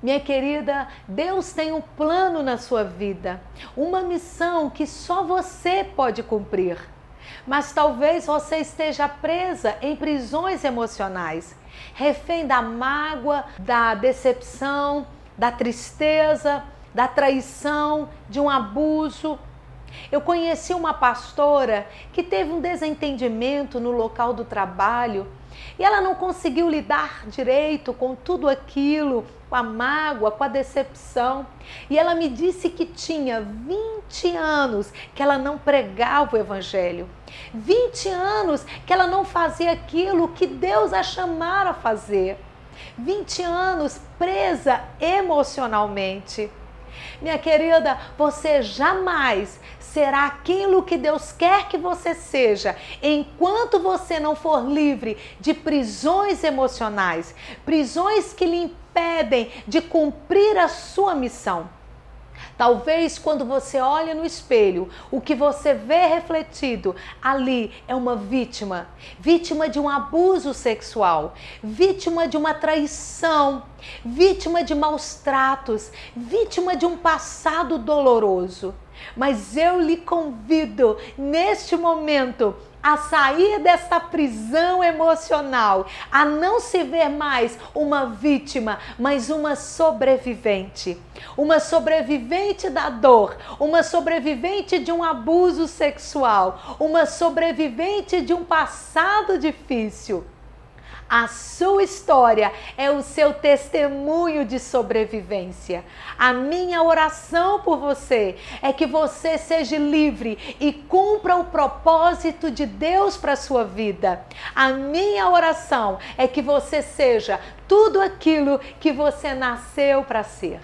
Minha querida, Deus tem um plano na sua vida, uma missão que só você pode cumprir. Mas talvez você esteja presa em prisões emocionais, refém da mágoa, da decepção, da tristeza, da traição, de um abuso. Eu conheci uma pastora que teve um desentendimento no local do trabalho e ela não conseguiu lidar direito com tudo aquilo, com a mágoa, com a decepção. E ela me disse que tinha 20 anos que ela não pregava o evangelho. 20 anos que ela não fazia aquilo que Deus a chamara a fazer. 20 anos presa emocionalmente. Minha querida, você jamais será aquilo que Deus quer que você seja, enquanto você não for livre de prisões emocionais, prisões que lhe impedem de cumprir a sua missão. Talvez quando você olha no espelho, o que você vê refletido ali é uma vítima, vítima de um abuso sexual, vítima de uma traição, vítima de maus tratos, vítima de um passado doloroso. Mas eu lhe convido neste momento a sair dessa prisão emocional, a não se ver mais uma vítima, mas uma sobrevivente. Uma sobrevivente da dor, uma sobrevivente de um abuso sexual, uma sobrevivente de um passado difícil. A sua história é o seu testemunho de sobrevivência. A minha oração por você é que você seja livre e cumpra o propósito de Deus para sua vida. A minha oração é que você seja tudo aquilo que você nasceu para ser.